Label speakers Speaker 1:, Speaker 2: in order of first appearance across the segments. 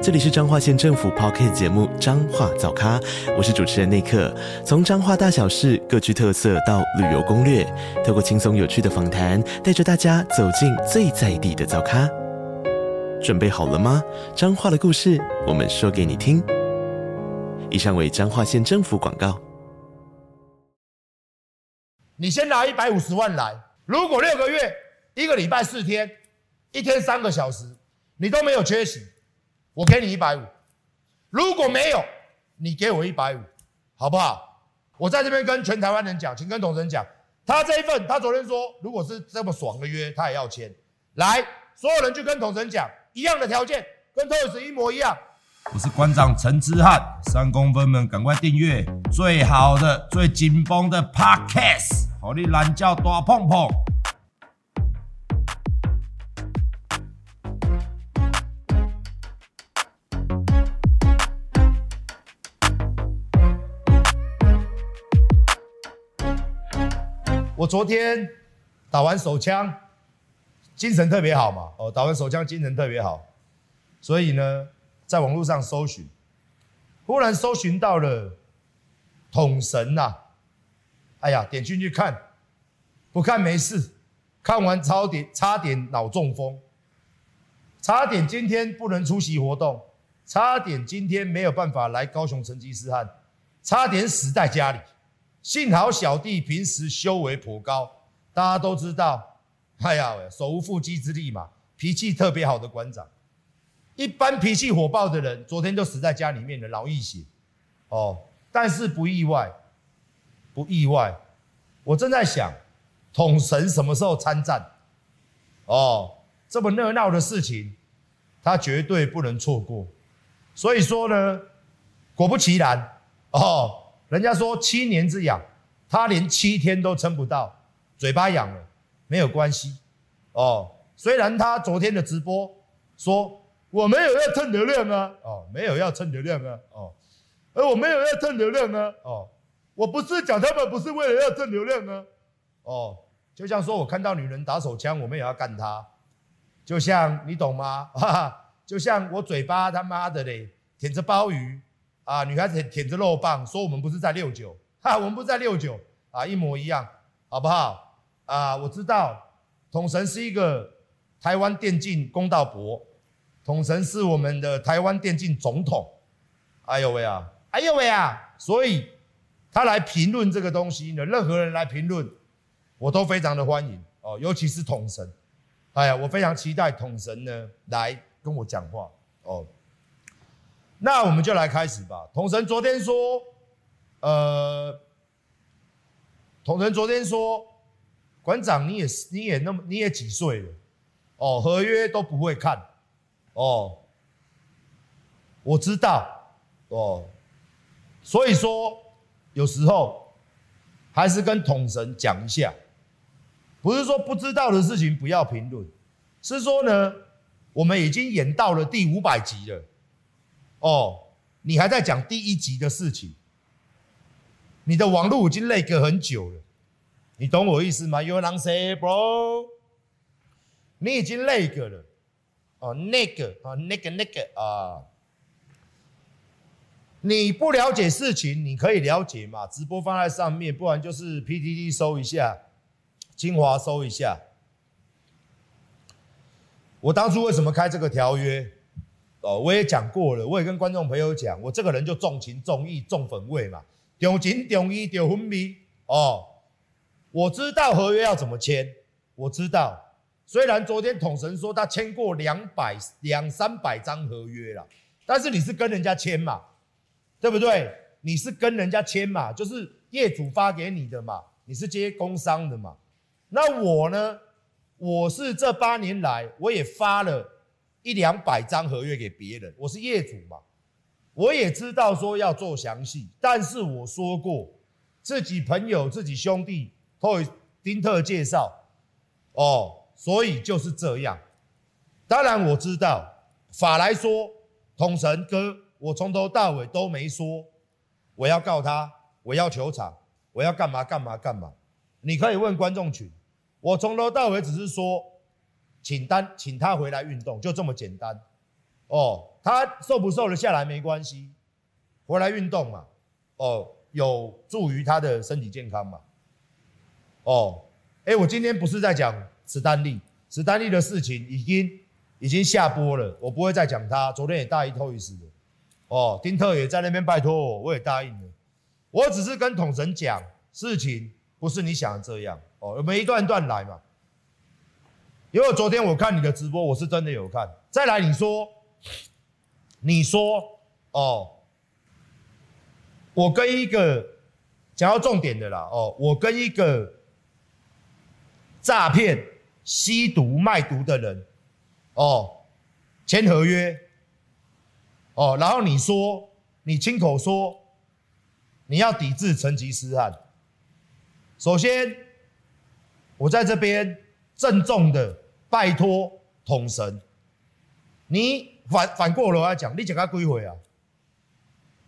Speaker 1: 这里是彰化县政府 Podcast 节目《彰化早咖》，我是主持人内克。从彰化大小事各具特色到旅游攻略，透过轻松有趣的访谈，带着大家走进最在地的早咖。准备好了吗？彰化的故事，我们说给你听。以上为彰化县政府广告。
Speaker 2: 你先拿一百五十万来，如果六个月一个礼拜四天，一天三个小时，你都没有缺席。我给你一百五，如果没有，你给我一百五，好不好？我在这边跟全台湾人讲，请跟统神讲，他这一份，他昨天说，如果是这么爽的约，他也要签。来，所有人去跟统神讲，一样的条件，跟特使一模一样。
Speaker 3: 我是馆长陈之汉，三公分们赶快订阅最好的、最紧绷的 Podcast，好你懒觉大碰碰。
Speaker 2: 我昨天打完手枪，精神特别好嘛。哦，打完手枪精神特别好，所以呢，在网络上搜寻，忽然搜寻到了统神呐。哎呀，点进去看，不看没事，看完差点差点脑中风，差点今天不能出席活动，差点今天没有办法来高雄成吉思汗，差点死在家里。幸好小弟平时修为颇高，大家都知道，哎呀，手无缚鸡之力嘛，脾气特别好的馆长。一般脾气火爆的人，昨天就死在家里面了，脑溢血。哦，但是不意外，不意外。我正在想，统神什么时候参战？哦，这么热闹的事情，他绝对不能错过。所以说呢，果不其然，哦。人家说七年之痒，他连七天都撑不到，嘴巴痒了，没有关系哦。虽然他昨天的直播说我没有要蹭流量啊，哦，没有要蹭流量啊，哦，而我没有要蹭流量啊，哦，我不是讲他们不是为了要蹭流量啊，哦，就像说我看到女人打手枪，我们也要干她，就像你懂吗？哈哈，就像我嘴巴他妈的嘞，舔着鲍鱼。啊，女孩子舔着肉棒说：“我们不是在六九，哈，我们不是在六九啊，一模一样，好不好？啊，我知道，统神是一个台湾电竞公道伯，统神是我们的台湾电竞总统，哎呦喂啊，哎呦喂啊，所以他来评论这个东西呢，任何人来评论，我都非常的欢迎哦，尤其是统神，哎呀，我非常期待统神呢来跟我讲话哦。”那我们就来开始吧。统神昨天说，呃，统神昨天说，馆长你也是你也那么你也几岁了？哦，合约都不会看，哦，我知道，哦，所以说有时候还是跟统神讲一下，不是说不知道的事情不要评论，是说呢，我们已经演到了第五百集了。哦，你还在讲第一集的事情，你的网络已经累个很久了，你懂我意思吗？You know say, bro？你已经累个了，哦，那个，啊，那个，那个啊，你不了解事情，你可以了解嘛？直播放在上面，不然就是 PTT 搜一下，精华搜一下。我当初为什么开这个条约？哦，我也讲过了，我也跟观众朋友讲，我这个人就重情重义重粉味嘛，重情重义重分味哦。我知道合约要怎么签，我知道。虽然昨天统神说他签过两百两三百张合约了，但是你是跟人家签嘛，对不对？你是跟人家签嘛，就是业主发给你的嘛，你是接工商的嘛。那我呢，我是这八年来我也发了。一两百张合约给别人，我是业主嘛，我也知道说要做详细，但是我说过，自己朋友、自己兄弟，或丁特介绍，哦，所以就是这样。当然我知道法来说，统神哥，我从头到尾都没说我要告他，我要求偿，我要干嘛干嘛干嘛。你可以问观众群，我从头到尾只是说，请单请他回来运动，就这么简单。哦，他瘦不瘦得下来没关系，回来运动嘛。哦，有助于他的身体健康嘛。哦，哎，我今天不是在讲史丹利，史丹利的事情已经已经下播了，我不会再讲他。昨天也大一透一次的，哦，丁特也在那边拜托我，我也答应了。我只是跟统神讲，事情不是你想的这样。哦，我们一段一段来嘛。因为昨天我看你的直播，我是真的有看。再来，你说，你说，哦，我跟一个讲到重点的啦，哦，我跟一个。诈骗、吸毒、卖毒的人，哦，签合约，哦，然后你说，你亲口说，你要抵制成吉思汗。首先，我在这边郑重的拜托统神，你反反过来讲，你讲他归回啊，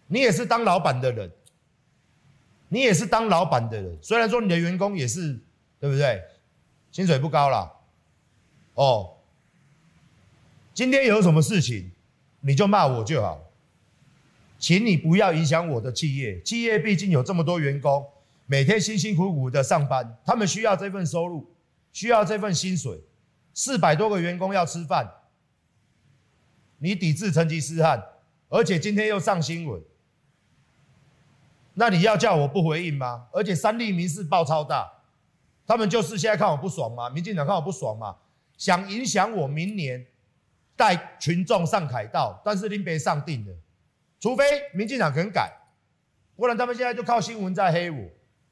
Speaker 2: 你也是当老板的人，你也是当老板的人，虽然说你的员工也是，对不对？薪水不高啦，哦，今天有什么事情，你就骂我就好，请你不要影响我的企业。企业毕竟有这么多员工，每天辛辛苦苦的上班，他们需要这份收入，需要这份薪水，四百多个员工要吃饭，你抵制成吉思汗，而且今天又上新闻，那你要叫我不回应吗？而且三立民事报超大。他们就是现在看我不爽吗，民进党看我不爽吗，想影响我明年带群众上凯道，但是林北上定了，除非民进党肯改，不然他们现在就靠新闻在黑我。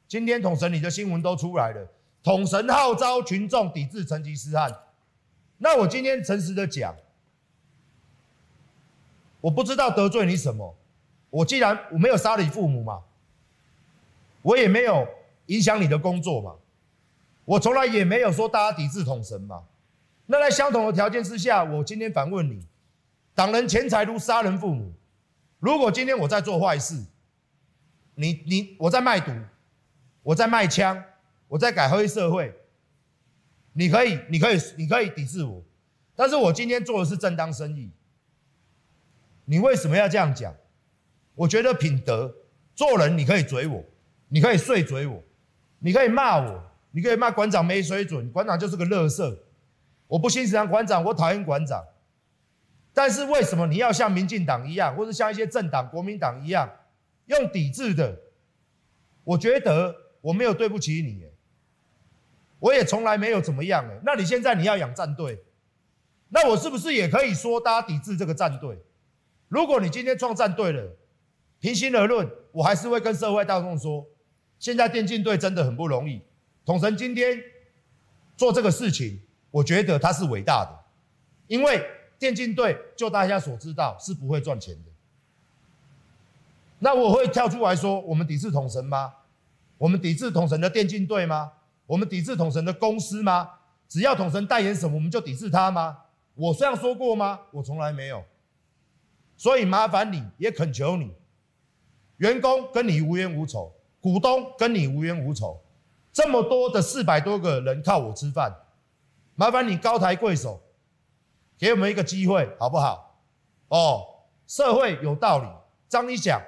Speaker 2: 今天统神你的新闻都出来了，统神号召群众抵制成吉思汗，那我今天诚实的讲，我不知道得罪你什么，我既然我没有杀你父母嘛，我也没有影响你的工作嘛。我从来也没有说大家抵制统神嘛，那在相同的条件之下，我今天反问你：挡人钱财如杀人父母。如果今天我在做坏事，你你我在卖毒，我在卖枪，我在改黑社会，你可以你可以你可以抵制我，但是我今天做的是正当生意，你为什么要这样讲？我觉得品德做人，你可以嘴我，你可以碎嘴我，你可以骂我。你可以骂馆长没水准，馆长就是个乐色。我不欣赏馆长，我讨厌馆长。但是为什么你要像民进党一样，或者像一些政党、国民党一样，用抵制的？我觉得我没有对不起你，我也从来没有怎么样。那你现在你要养战队，那我是不是也可以说大家抵制这个战队？如果你今天创战队了，平心而论，我还是会跟社会大众说，现在电竞队真的很不容易。统神今天做这个事情，我觉得他是伟大的，因为电竞队就大家所知道是不会赚钱的。那我会跳出来说，我们抵制统神吗？我们抵制统神的电竞队吗？我们抵制统神的公司吗？只要统神代言什么，我们就抵制他吗？我这样说过吗？我从来没有。所以麻烦你也恳求你，员工跟你无冤无仇，股东跟你无冤无仇。这么多的四百多个人靠我吃饭，麻烦你高抬贵手，给我们一个机会，好不好？哦，社会有道理，张理想，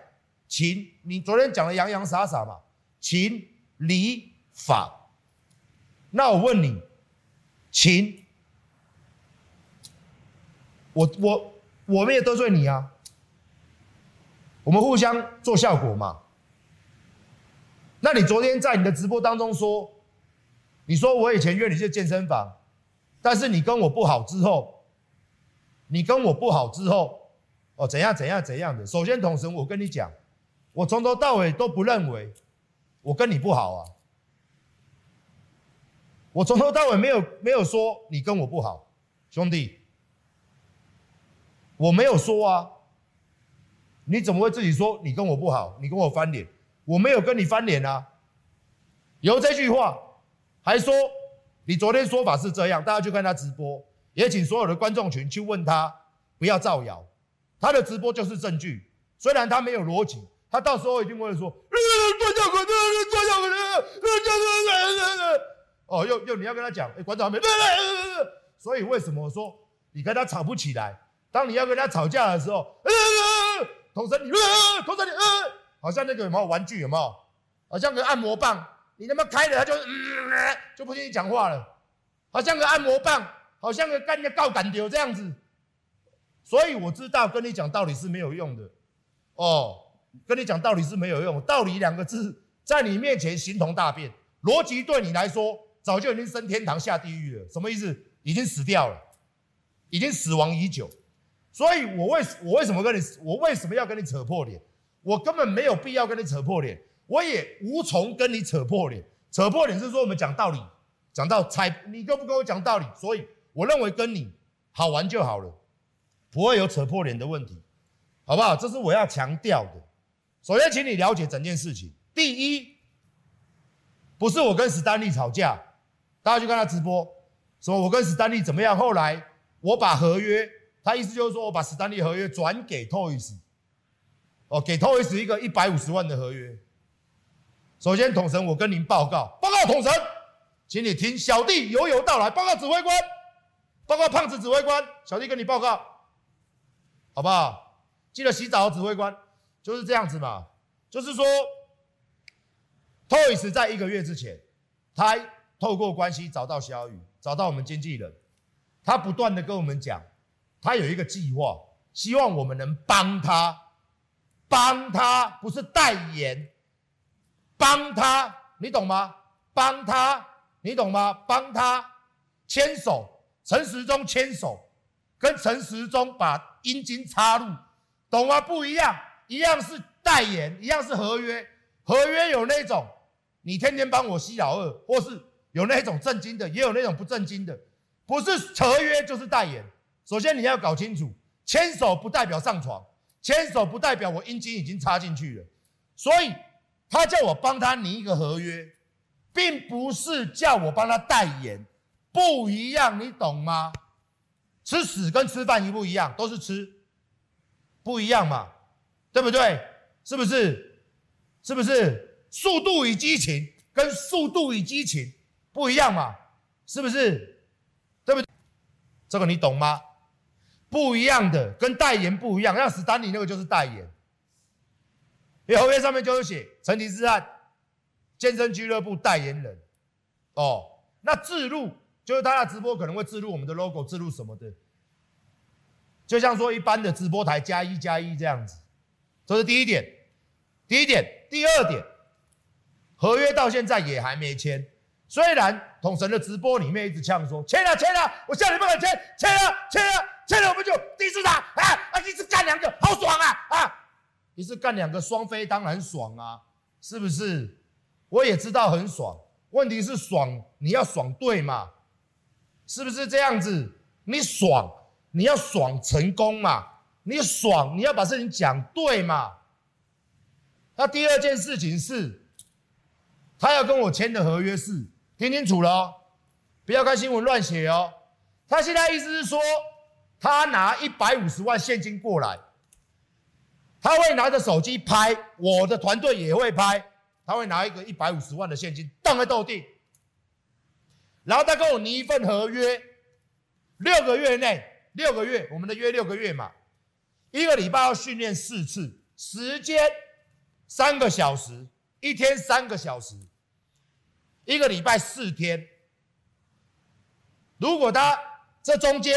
Speaker 2: 情，你昨天讲的洋洋洒洒嘛，情理法。那我问你，秦，我我我没有得罪你啊，我们互相做效果嘛。那你昨天在你的直播当中说，你说我以前约你去健身房，但是你跟我不好之后，你跟我不好之后，哦怎样怎样怎样的？首先统神，我跟你讲，我从头到尾都不认为我跟你不好啊，我从头到尾没有没有说你跟我不好，兄弟，我没有说啊，你怎么会自己说你跟我不好？你跟我翻脸？我没有跟你翻脸啊！有这句话，还说你昨天说法是这样，大家去看他直播，也请所有的观众群去问他，不要造谣，他的直播就是证据。虽然他没有逻辑，他到时候一定会说，哦，又又你要跟他讲，哎，馆长还没，所以为什么说你跟他吵不起来？当你要跟他吵架的时候，统神你，统神你，好像那个有没有玩具有没有？好像个按摩棒。你他妈开了，他就嗯，就不听你讲话了，好像个按摩棒，好像个干个高感丢这样子。所以我知道跟你讲道理是没有用的，哦，跟你讲道理是没有用，道理两个字在你面前形同大便，逻辑对你来说早就已经升天堂下地狱了，什么意思？已经死掉了，已经死亡已久。所以我为我为什么跟你，我为什么要跟你扯破脸？我根本没有必要跟你扯破脸。我也无从跟你扯破脸，扯破脸是说我们讲道理，讲到猜你跟不跟我讲道理，所以我认为跟你好玩就好了，不会有扯破脸的问题，好不好？这是我要强调的。首先，请你了解整件事情。第一，不是我跟史丹利吵架，大家去看他直播，说我跟史丹利怎么样？后来我把合约，他意思就是说我把史丹利合约转给 Toys，哦，给 Toys 一个一百五十万的合约。首先，统神，我跟您报告，报告统神，请你听小弟由由道来，报告指挥官，报告胖子指挥官，小弟跟你报告，好不好？记得洗澡，指挥官就是这样子嘛，就是说，Toys 在一个月之前，他透过关系找到小雨，找到我们经纪人，他不断的跟我们讲，他有一个计划，希望我们能帮他，帮他不是代言。帮他，你懂吗？帮他，你懂吗？帮他牵手，陈时中牵手，跟陈时中把阴茎插入，懂吗？不一样，一样是代言，一样是合约。合约有那种你天天帮我吸老二，或是有那种正经的，也有那种不正经的，不是合约就是代言。首先你要搞清楚，牵手不代表上床，牵手不代表我阴茎已经插进去了，所以。他叫我帮他拟一个合约，并不是叫我帮他代言，不一样，你懂吗？吃屎跟吃饭一不一样？都是吃，不一样嘛，对不对？是不是？是不是？速度与激情跟速度与激情不一样嘛？是不是？对不对？这个你懂吗？不一样的，跟代言不一样。像史丹利那个就是代言。因为合约上面就是写陈吉思汗，健身俱乐部代言人，哦，那置入就是他的直播可能会置入我们的 logo，置入什么的，就像说一般的直播台加一加一这样子，这是第一点。第一点，第二点，合约到现在也还没签。虽然统神的直播里面一直呛说签了签了，我下礼拜签签了签了签了，我们就第四场啊啊，一次干两个，好爽啊啊！一次干两个双飞当然爽啊，是不是？我也知道很爽，问题是爽你要爽对嘛？是不是这样子？你爽你要爽成功嘛？你爽你要把事情讲对嘛？那第二件事情是，他要跟我签的合约是听清楚了，不要看新闻乱写哦。他现在意思是说，他拿一百五十万现金过来。他会拿着手机拍，我的团队也会拍。他会拿一个一百五十万的现金，当个斗地。然后他跟我拟一份合约，六个月内，六个月，我们的约六个月嘛，一个礼拜要训练四次，时间三个小时，一天三个小时，一个礼拜四天。如果他这中间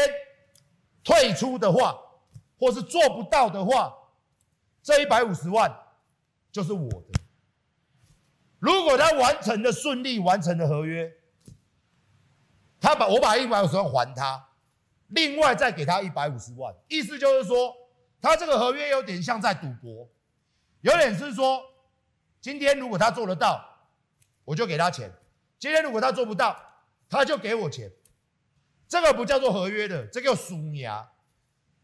Speaker 2: 退出的话，或是做不到的话，这一百五十万就是我的。如果他完成的顺利完成的合约，他把我把一百五十万还他，另外再给他一百五十万，意思就是说，他这个合约有点像在赌博，有点是说，今天如果他做得到，我就给他钱；今天如果他做不到，他就给我钱。这个不叫做合约的，这个叫输压，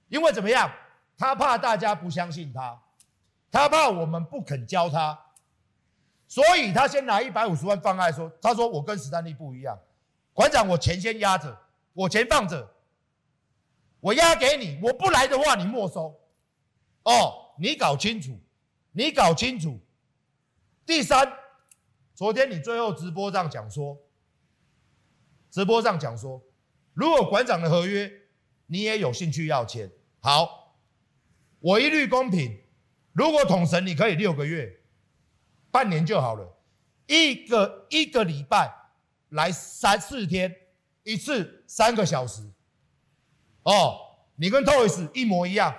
Speaker 2: 因为怎么样？他怕大家不相信他。他怕我们不肯教他，所以他先拿一百五十万放开说，他说我跟史丹利不一样，馆长，我钱先压着，我钱放着，我押给你，我不来的话你没收。哦，你搞清楚，你搞清楚。第三，昨天你最后直播上讲说，直播上讲说，如果馆长的合约你也有兴趣要签，好，我一律公平。如果统神你可以六个月、半年就好了，一个一个礼拜来三四天一次三个小时，哦，你跟 Toys 一模一样，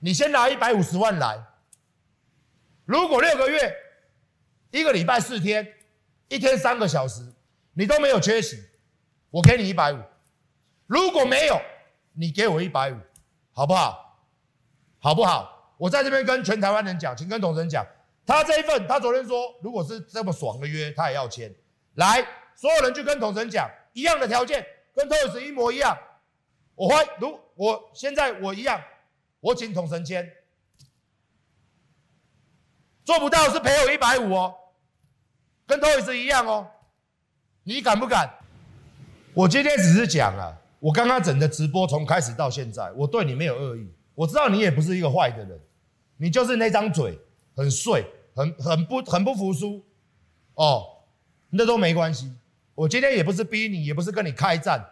Speaker 2: 你先拿一百五十万来，如果六个月。一个礼拜四天，一天三个小时，你都没有缺席，我给你一百五。如果没有，你给我一百五，好不好？好不好？我在这边跟全台湾人讲，请跟统神讲，他这一份，他昨天说，如果是这么爽的约，他也要签。来，所有人去跟统神讲，一样的条件，跟 Toys 一模一样。我欢，如我现在我一样，我请统神签。做不到是赔我一百五哦。跟 Toys 一样哦，你敢不敢？我今天只是讲啊，我刚刚整个直播从开始到现在，我对你没有恶意，我知道你也不是一个坏的人，你就是那张嘴很碎，很很不很不服输哦，那都没关系。我今天也不是逼你，也不是跟你开战，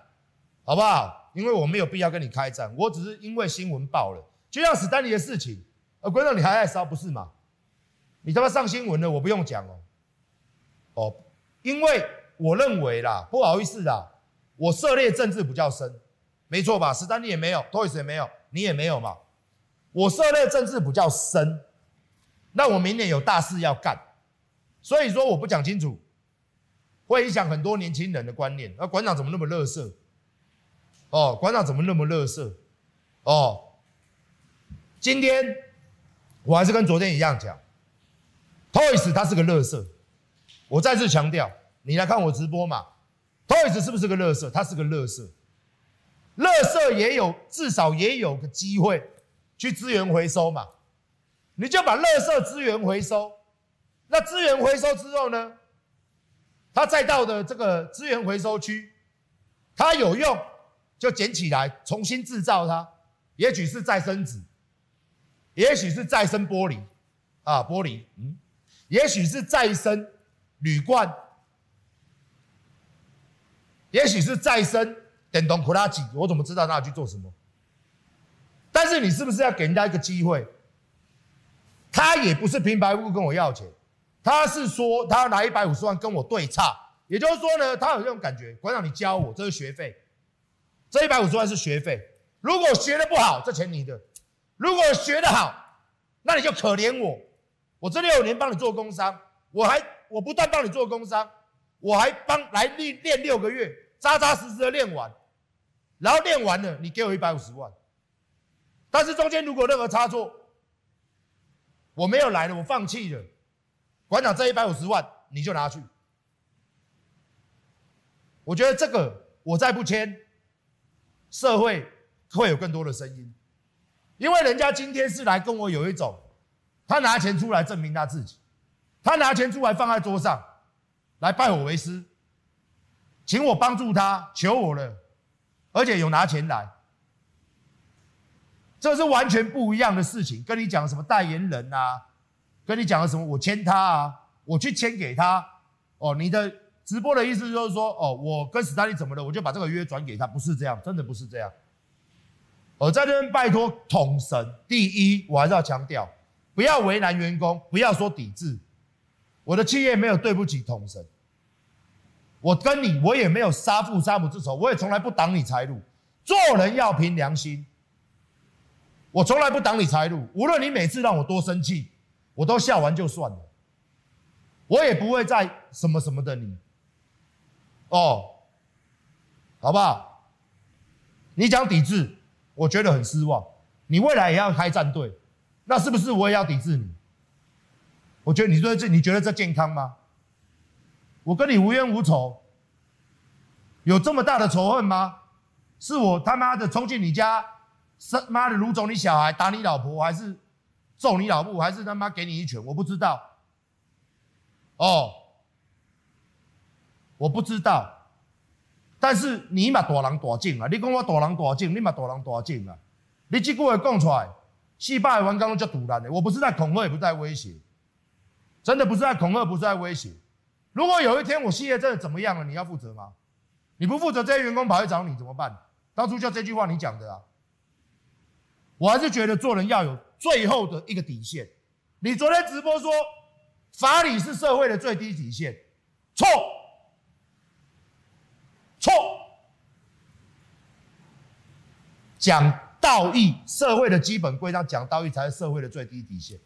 Speaker 2: 好不好？因为我没有必要跟你开战，我只是因为新闻爆了，就像史丹尼的事情，呃，观众你还在烧不是吗？你他妈上新闻了，我不用讲哦。哦，因为我认为啦，不好意思啦，我涉猎政治比较深，没错吧？史丹利也没有，Toys 也没有，你也没有嘛。我涉猎政治比较深，那我明年有大事要干，所以说我不讲清楚，会影响很多年轻人的观念。那馆长怎么那么垃圾？哦，馆长怎么那么垃圾？哦，今天我还是跟昨天一样讲，Toys 他是个垃圾。我再次强调，你来看我直播嘛，Toys 是不是个乐色？它是个乐色，乐色也有至少也有个机会去资源回收嘛，你就把乐色资源回收，那资源回收之后呢，他再到的这个资源回收区，它有用就捡起来重新制造它，也许是再生纸，也许是再生玻璃啊玻璃，嗯，也许是再生。铝罐，也许是再生电动拖拉机，我怎么知道他要去做什么？但是你是不是要给人家一个机会？他也不是平白无故跟我要钱，他是说他要拿一百五十万跟我对差，也就是说呢，他有这种感觉。馆长，你教我，这是学费，这一百五十万是学费。如果学的不好，这钱你的；如果学的好，那你就可怜我。我这六年帮你做工商，我还。我不但帮你做工商，我还帮来练练六个月，扎扎实实的练完，然后练完了，你给我一百五十万。但是中间如果任何差错，我没有来了，我放弃了。馆长这一百五十万你就拿去。我觉得这个我再不签，社会会有更多的声音，因为人家今天是来跟我有一种，他拿钱出来证明他自己。他拿钱出来放在桌上，来拜我为师，请我帮助他，求我了，而且有拿钱来，这是完全不一样的事情。跟你讲什么代言人啊，跟你讲的什么我签他啊，我去签给他。哦，你的直播的意思就是说，哦，我跟史丹利怎么了，我就把这个约转给他，不是这样，真的不是这样。我在这边拜托统神，第一，我还是要强调，不要为难员工，不要说抵制。我的企业没有对不起统神，我跟你我也没有杀父杀母之仇，我也从来不挡你财路。做人要凭良心，我从来不挡你财路。无论你每次让我多生气，我都笑完就算了，我也不会再什么什么的你。哦，好不好？你讲抵制，我觉得很失望。你未来也要开战队，那是不是我也要抵制你？我觉得你说这，你觉得这健康吗？我跟你无冤无仇，有这么大的仇恨吗？是我他妈的冲进你家，生妈的掳走你小孩，打你老婆，还是揍你老婆，还是他妈给你一拳？我不知道。哦，我不知道。但是你嘛大人大种啊，你讲我大人大种，你嘛大人大种啊，你这句话讲出来，四百万刚刚就堵烂的。我不是在恐吓，也不在威胁，真的不是在恐吓，不是在威胁。如果有一天我事业真的怎么样了，你要负责吗？你不负责，这些员工跑去找你怎么办？当初就这句话你讲的啊。我还是觉得做人要有最后的一个底线。你昨天直播说法理是社会的最低底线，错，错。讲道义，社会的基本规章，讲道义才是社会的最低底线。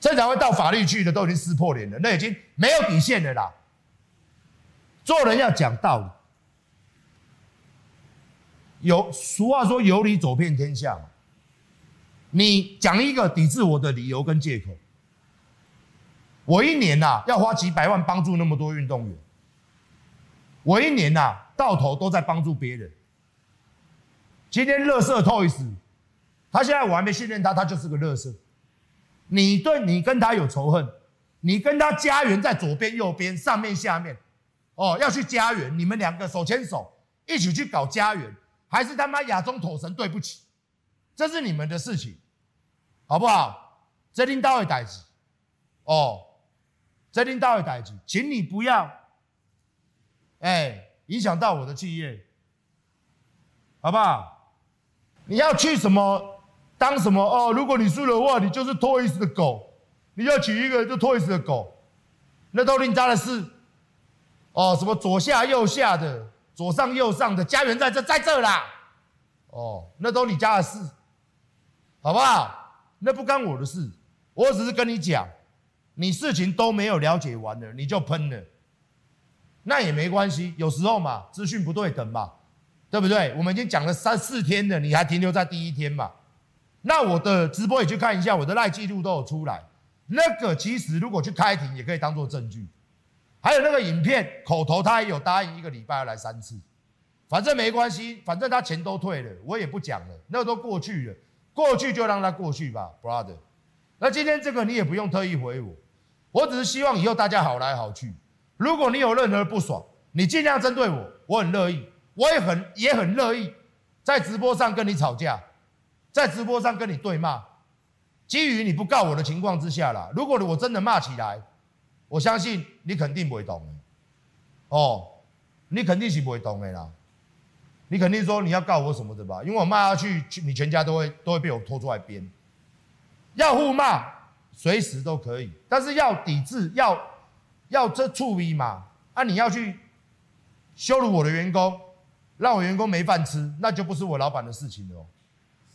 Speaker 2: 这才会到法律去的都已经撕破脸了，那已经没有底线了啦。做人要讲道理，有俗话说有理走遍天下嘛。你讲一个抵制我的理由跟借口，我一年呐、啊、要花几百万帮助那么多运动员，我一年呐、啊、到头都在帮助别人。今天垃圾 Toys，他现在我还没训练他，他就是个垃圾。你对你跟他有仇恨，你跟他家园在左边右边上面下面，哦，要去家园，你们两个手牵手一起去搞家园，还是他妈亚中头神对不起，这是你们的事情，好不好？这领导的代志，哦，这领导的代志，请你不要，哎，影响到我的企业，好不好？你要去什么？当什么哦？如果你输的话，你就是 Toys 的狗，你要娶一个就 Toys 的狗，那都另家的事。哦，什么左下右下的，左上右上的，家园在这在这啦。哦，那都你家的事，好不好？那不干我的事，我只是跟你讲，你事情都没有了解完了，你就喷了，那也没关系。有时候嘛，资讯不对等嘛，对不对？我们已经讲了三四天了，你还停留在第一天嘛？那我的直播也去看一下，我的赖记录都有出来。那个其实如果去开庭也可以当做证据。还有那个影片口头，他也有答应一个礼拜要来三次，反正没关系，反正他钱都退了，我也不讲了，那都过去了，过去就让他过去吧，brother。那今天这个你也不用特意回我，我只是希望以后大家好来好去。如果你有任何不爽，你尽量针对我，我很乐意，我也很也很乐意在直播上跟你吵架。在直播上跟你对骂，基于你不告我的情况之下啦，如果我真的骂起来，我相信你肯定不会懂的，哦，你肯定是不会懂的啦，你肯定说你要告我什么的吧？因为我骂下去，你全家都会都会被我拖出来编。要互骂，随时都可以，但是要抵制，要要这处理嘛？啊，你要去羞辱我的员工，让我员工没饭吃，那就不是我老板的事情了。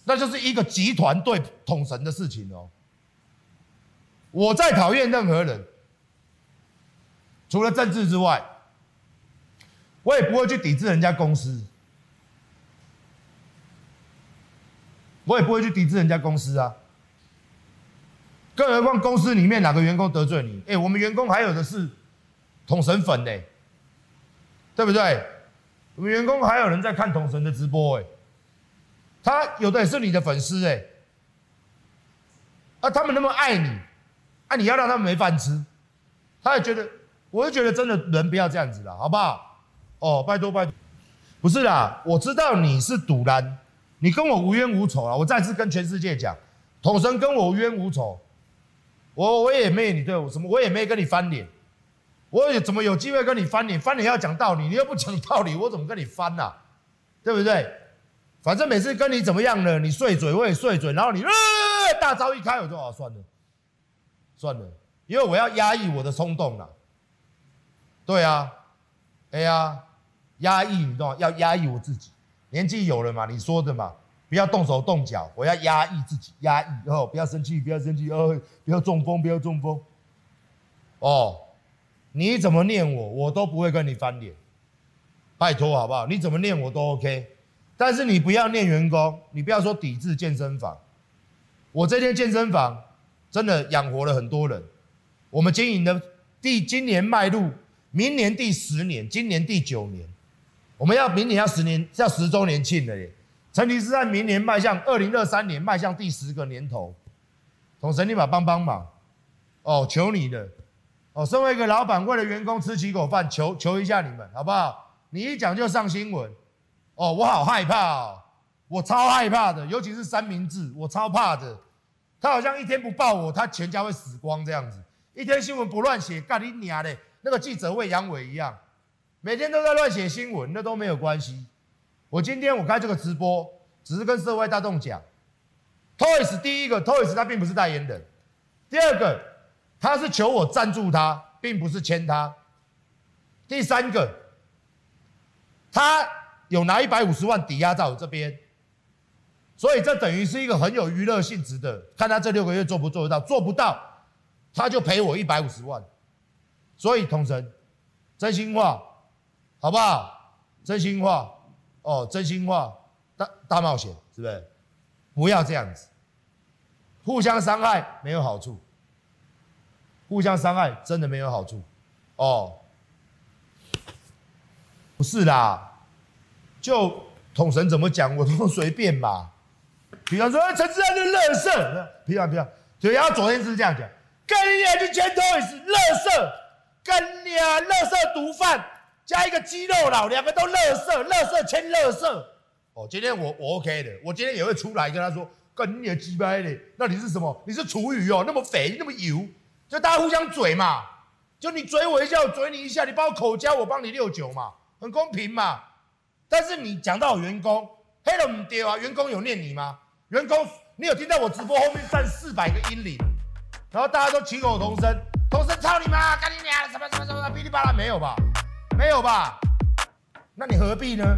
Speaker 2: 那就是一个集团对统神的事情哦。我再讨厌任何人，除了政治之外，我也不会去抵制人家公司，我也不会去抵制人家公司啊。更何况公司里面哪个员工得罪你？哎，我们员工还有的是统神粉呢，对不对？我们员工还有人在看统神的直播哎。他有的也是你的粉丝哎，啊，他们那么爱你，啊，你要让他们没饭吃，他也觉得，我就觉得真的人不要这样子了，好不好？哦，拜托拜托，不是啦，我知道你是赌烂，你跟我无冤无仇啊，我再次跟全世界讲，统神跟我无冤无仇，我我也没你对我什么，我也没跟你翻脸，我也怎么有机会跟你翻脸？翻脸要讲道理，你又不讲道理，我怎么跟你翻啊？对不对？反正每次跟你怎么样了，你碎嘴我也碎嘴，然后你呃大招一开，我就啊算了，算了，因为我要压抑我的冲动了。对啊，哎呀，压抑你懂吗？要压抑我自己，年纪有了嘛，你说的嘛，不要动手动脚，我要压抑自己，压抑哦，不要生气，不要生气哦，不要中风，不要中风。哦，你怎么念我，我都不会跟你翻脸，拜托好不好？你怎么念我都 OK。但是你不要念员工，你不要说抵制健身房。我这间健身房真的养活了很多人。我们经营的第今年迈入明年第十年，今年第九年，我们要明年要十年要十周年庆了耶！前提是在明年迈向二零二三年迈向第十个年头。统神，你把帮帮忙哦，求你了。哦，身为一个老板，为了员工吃几口饭，求求一下你们好不好？你一讲就上新闻，哦，我好害怕哦，我超害怕的，尤其是三明治，我超怕的。他好像一天不抱我，他全家会死光这样子。一天新闻不乱写，干你娘的，那个记者喂阳痿一样，每天都在乱写新闻，那都没有关系。我今天我开这个直播，只是跟社会大众讲，Toys 第一个，Toys 他并不是代言人，第二个，他是求我赞助他，并不是签他。第三个，他有拿一百五十万抵押在我这边。所以这等于是一个很有娱乐性质的，看他这六个月做不做得到，做不到，他就赔我一百五十万。所以统神，真心话，好不好？真心话，哦，真心话，大大冒险，是不是？不要这样子，互相伤害没有好处，互相伤害真的没有好处，哦，不是啦，就统神怎么讲我都随便嘛。比方说，陈志安是垃圾，不要不要，对，然后昨天是这样讲，跟你俩就前头也是垃圾，跟你啊，垃圾毒贩加一个肌肉佬，两个都垃圾，垃圾牵垃圾。哦，今天我我 OK 的，我今天也会出来跟他说，跟你鸡掰的，那你是什么？你是厨余哦，那么肥，那么油，就大家互相嘴嘛，就你嘴我一下，我嘴你一下，你帮我口交，我帮你六九嘛，很公平嘛。但是你讲到员工，黑了不对啊，员工有念你吗？员工，你有听到我直播后面站四百个英灵，然后大家都起口同声，同声操你妈，干你娘，什么什么什么，噼里啪啦，没有吧？没有吧？那你何必呢？